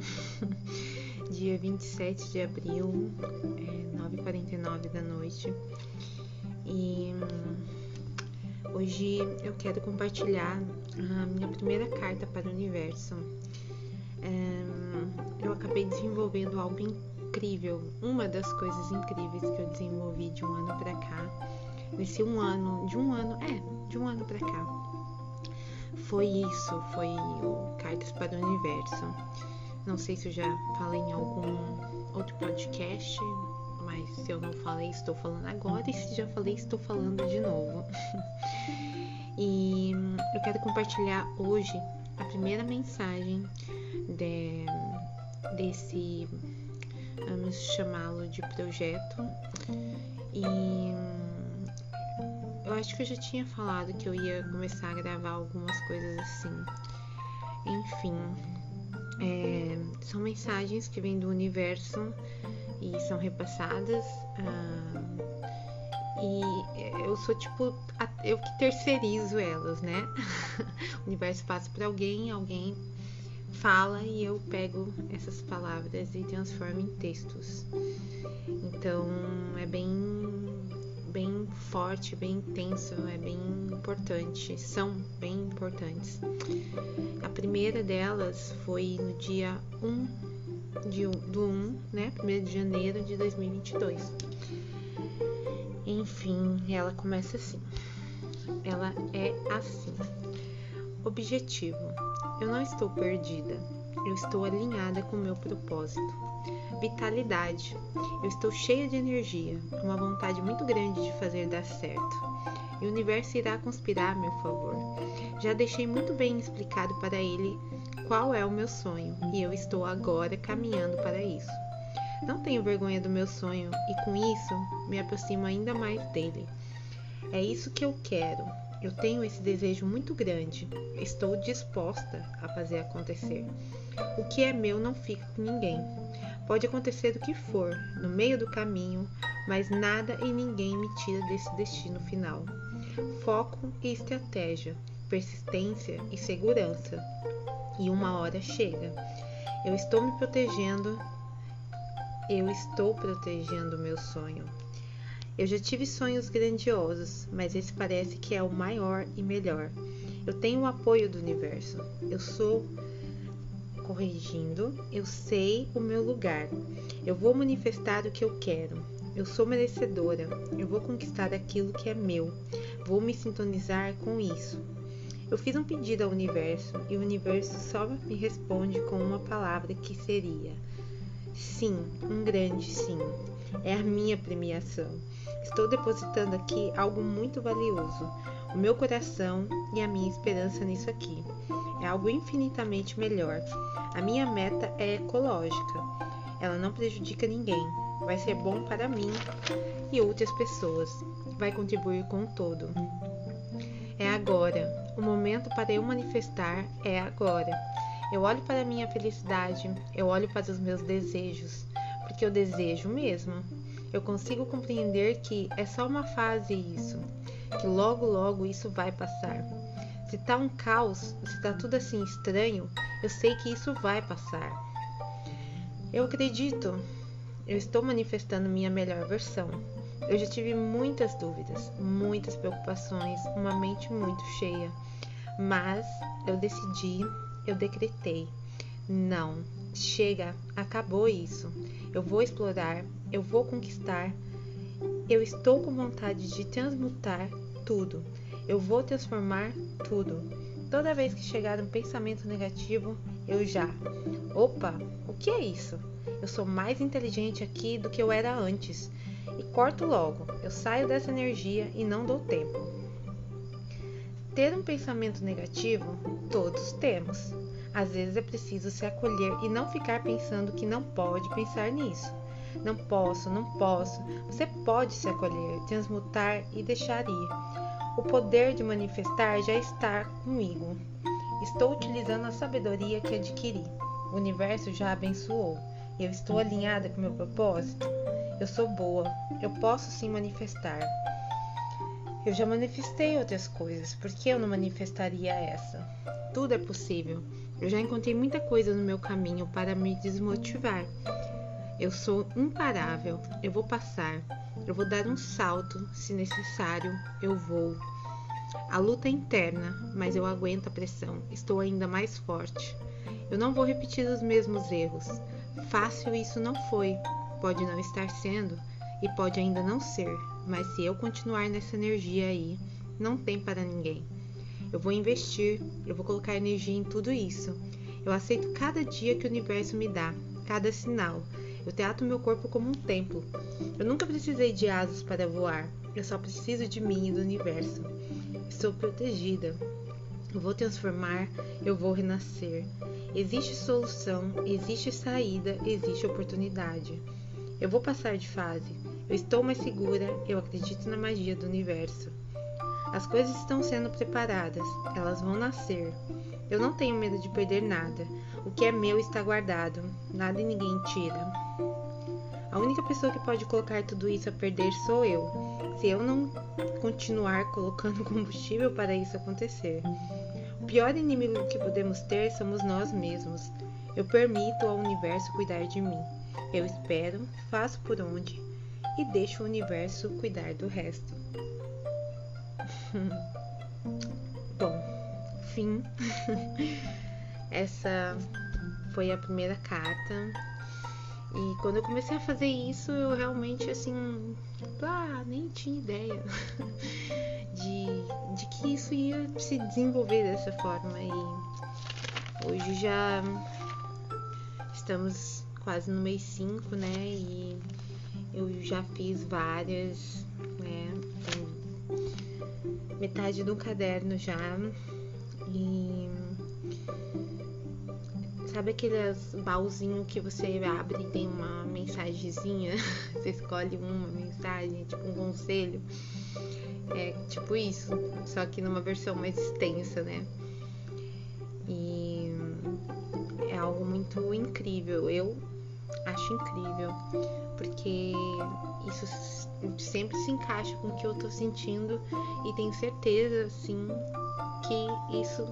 dia 27 de abril, é 9h49 da noite. E hum, hoje eu quero compartilhar a minha primeira carta para o universo. É, eu acabei desenvolvendo algo incrível, uma das coisas incríveis que eu desenvolvi de um ano para cá. Nesse um ano, de um ano, é, de um ano para cá foi isso, foi o Cartas para o Universo. Não sei se eu já falei em algum outro podcast, mas se eu não falei, estou falando agora, e se já falei, estou falando de novo. e eu quero compartilhar hoje a primeira mensagem de, desse, vamos chamá-lo de projeto. E eu acho que eu já tinha falado que eu ia começar a gravar algumas coisas assim. Enfim, é, são mensagens que vêm do universo e são repassadas. Ah, e eu sou tipo, eu que terceirizo elas, né? o universo passa para alguém, alguém fala e eu pego essas palavras e transformo em textos. Então é bem bem forte, bem intenso, é bem importante, são bem importantes. A primeira delas foi no dia 1 de, do 1, né, 1 de janeiro de 2022. Enfim, ela começa assim. Ela é assim. Objetivo: Eu não estou perdida. Eu estou alinhada com o meu propósito vitalidade. Eu estou cheia de energia, uma vontade muito grande de fazer dar certo. E o universo irá conspirar a meu favor. Já deixei muito bem explicado para ele qual é o meu sonho e eu estou agora caminhando para isso. Não tenho vergonha do meu sonho e com isso me aproximo ainda mais dele. É isso que eu quero. Eu tenho esse desejo muito grande. Estou disposta a fazer acontecer. O que é meu não fica com ninguém. Pode acontecer o que for no meio do caminho, mas nada e ninguém me tira desse destino final. Foco e estratégia, persistência e segurança. E uma hora chega. Eu estou me protegendo. Eu estou protegendo o meu sonho. Eu já tive sonhos grandiosos, mas esse parece que é o maior e melhor. Eu tenho o apoio do universo. Eu sou corrigindo, eu sei o meu lugar. Eu vou manifestar o que eu quero. Eu sou merecedora. Eu vou conquistar aquilo que é meu. Vou me sintonizar com isso. Eu fiz um pedido ao universo e o universo só me responde com uma palavra que seria: sim, um grande sim. É a minha premiação. Estou depositando aqui algo muito valioso, o meu coração e a minha esperança nisso aqui. É algo infinitamente melhor. A minha meta é ecológica. Ela não prejudica ninguém. Vai ser bom para mim e outras pessoas. Vai contribuir com o todo. É agora. O momento para eu manifestar é agora. Eu olho para a minha felicidade, eu olho para os meus desejos, porque eu desejo mesmo. Eu consigo compreender que é só uma fase isso, que logo logo isso vai passar. Se tá um caos, se tá tudo assim estranho, eu sei que isso vai passar. Eu acredito. Eu estou manifestando minha melhor versão. Eu já tive muitas dúvidas, muitas preocupações, uma mente muito cheia. Mas eu decidi, eu decretei. Não, chega, acabou isso. Eu vou explorar, eu vou conquistar. Eu estou com vontade de transmutar tudo. Eu vou transformar tudo. Toda vez que chegar um pensamento negativo, eu já. Opa, o que é isso? Eu sou mais inteligente aqui do que eu era antes. E corto logo. Eu saio dessa energia e não dou tempo. Ter um pensamento negativo, todos temos. Às vezes é preciso se acolher e não ficar pensando que não pode pensar nisso. Não posso, não posso. Você pode se acolher, transmutar e deixar ir. O poder de manifestar já está comigo. Estou utilizando a sabedoria que adquiri. O universo já abençoou. Eu estou alinhada com meu propósito. Eu sou boa. Eu posso sim manifestar. Eu já manifestei outras coisas, por que eu não manifestaria essa? Tudo é possível. Eu já encontrei muita coisa no meu caminho para me desmotivar. Eu sou imparável, eu vou passar, eu vou dar um salto, se necessário, eu vou. A luta é interna, mas eu aguento a pressão, estou ainda mais forte. Eu não vou repetir os mesmos erros. Fácil isso não foi, pode não estar sendo e pode ainda não ser, mas se eu continuar nessa energia aí, não tem para ninguém. Eu vou investir, eu vou colocar energia em tudo isso. Eu aceito cada dia que o universo me dá, cada sinal. Eu trato meu corpo como um templo. Eu nunca precisei de asas para voar. Eu só preciso de mim e do universo. Estou protegida. Eu vou transformar, eu vou renascer. Existe solução, existe saída, existe oportunidade. Eu vou passar de fase. Eu estou mais segura, eu acredito na magia do universo. As coisas estão sendo preparadas, elas vão nascer. Eu não tenho medo de perder nada. O que é meu está guardado, nada e ninguém tira. A única pessoa que pode colocar tudo isso a perder sou eu, se eu não continuar colocando combustível para isso acontecer. O pior inimigo que podemos ter somos nós mesmos. Eu permito ao universo cuidar de mim. Eu espero, faço por onde e deixo o universo cuidar do resto. Bom, fim. Essa foi a primeira carta. E quando eu comecei a fazer isso, eu realmente assim, ah, nem tinha ideia de, de que isso ia se desenvolver dessa forma. E hoje já estamos quase no mês 5, né? E eu já fiz várias, né? metade do caderno já. E sabe aqueles baúzinho que você abre e tem uma mensagenzinha? você escolhe uma mensagem, tipo um conselho. É tipo isso, só que numa versão mais extensa, né? E é algo muito incrível. Eu acho incrível, porque isso sempre se encaixa com o que eu tô sentindo e tenho certeza, assim, que isso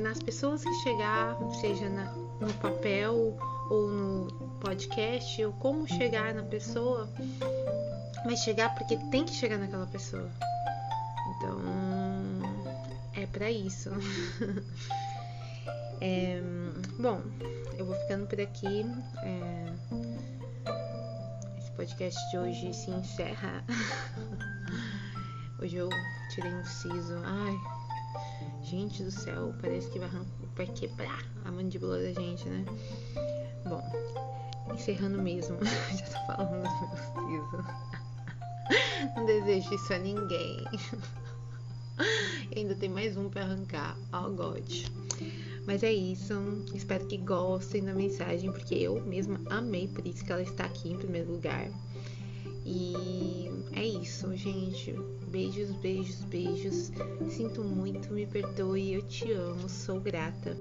nas pessoas que chegar, seja na, no papel ou no podcast, ou como chegar na pessoa, mas chegar porque tem que chegar naquela pessoa. Então, é para isso. é, bom, eu vou ficando por aqui. É, podcast de hoje se encerra. hoje eu tirei um siso. Ai, gente do céu, parece que vai, vai quebrar a mandíbula da gente, né? Bom, encerrando mesmo. Já tô falando do meu siso. Não desejo isso a ninguém. E ainda tem mais um para arrancar. Oh, God. Mas é isso. Espero que gostem da mensagem, porque eu mesma amei, por isso que ela está aqui em primeiro lugar. E é isso, gente. Beijos, beijos, beijos. Sinto muito, me perdoe, eu te amo, sou grata.